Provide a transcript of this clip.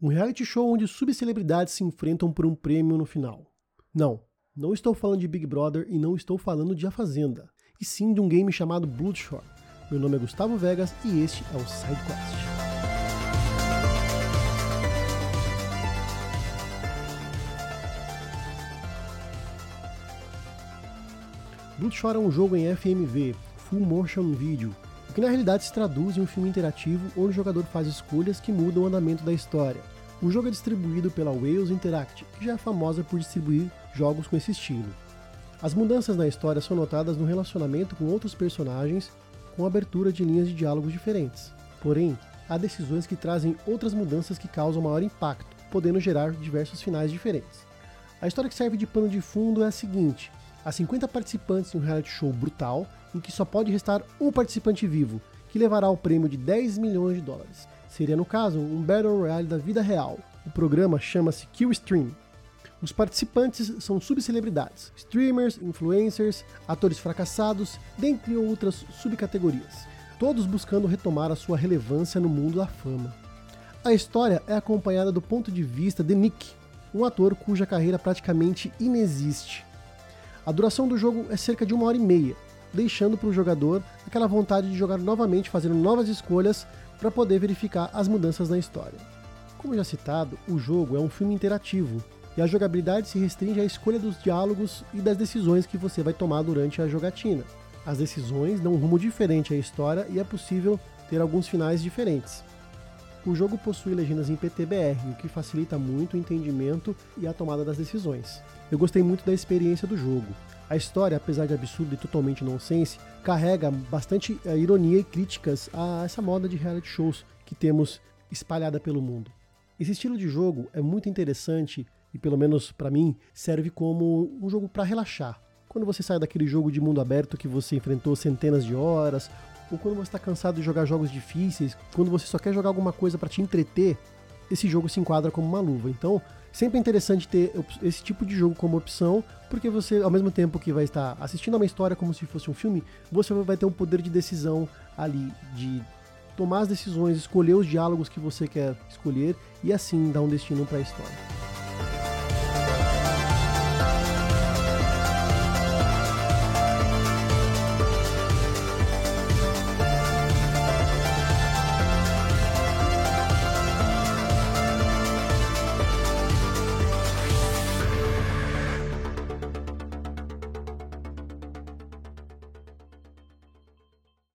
Um reality show onde subcelebridades se enfrentam por um prêmio no final. Não, não estou falando de Big Brother e não estou falando de A Fazenda, e sim de um game chamado Bloodshore. Meu nome é Gustavo Vegas e este é o SideQuest. Bloodshot é um jogo em FMV, Full Motion Video, que na realidade se traduz em um filme interativo onde o jogador faz escolhas que mudam o andamento da história. O jogo é distribuído pela Wales Interact, que já é famosa por distribuir jogos com esse estilo. As mudanças na história são notadas no relacionamento com outros personagens, com abertura de linhas de diálogos diferentes. Porém, há decisões que trazem outras mudanças que causam maior impacto, podendo gerar diversos finais diferentes. A história que serve de pano de fundo é a seguinte: a 50 participantes em um reality show brutal, em que só pode restar um participante vivo, que levará o prêmio de 10 milhões de dólares. Seria, no caso, um Battle Royale da vida real. O programa chama-se Kill Stream. Os participantes são subcelebridades, streamers, influencers, atores fracassados, dentre outras subcategorias, todos buscando retomar a sua relevância no mundo da fama. A história é acompanhada do ponto de vista de Nick, um ator cuja carreira praticamente inexiste. A duração do jogo é cerca de uma hora e meia, deixando para o jogador aquela vontade de jogar novamente, fazendo novas escolhas para poder verificar as mudanças na história. Como já citado, o jogo é um filme interativo e a jogabilidade se restringe à escolha dos diálogos e das decisões que você vai tomar durante a jogatina. As decisões dão um rumo diferente à história e é possível ter alguns finais diferentes. O jogo possui legendas em PTBR, o que facilita muito o entendimento e a tomada das decisões. Eu gostei muito da experiência do jogo. A história, apesar de absurda e totalmente nonsense, carrega bastante uh, ironia e críticas a essa moda de reality shows que temos espalhada pelo mundo. Esse estilo de jogo é muito interessante e, pelo menos para mim, serve como um jogo para relaxar. Quando você sai daquele jogo de mundo aberto que você enfrentou centenas de horas, ou quando você está cansado de jogar jogos difíceis, quando você só quer jogar alguma coisa para te entreter, esse jogo se enquadra como uma luva. Então, sempre é interessante ter esse tipo de jogo como opção, porque você, ao mesmo tempo que vai estar assistindo a uma história como se fosse um filme, você vai ter um poder de decisão ali, de tomar as decisões, escolher os diálogos que você quer escolher e assim dar um destino para a história.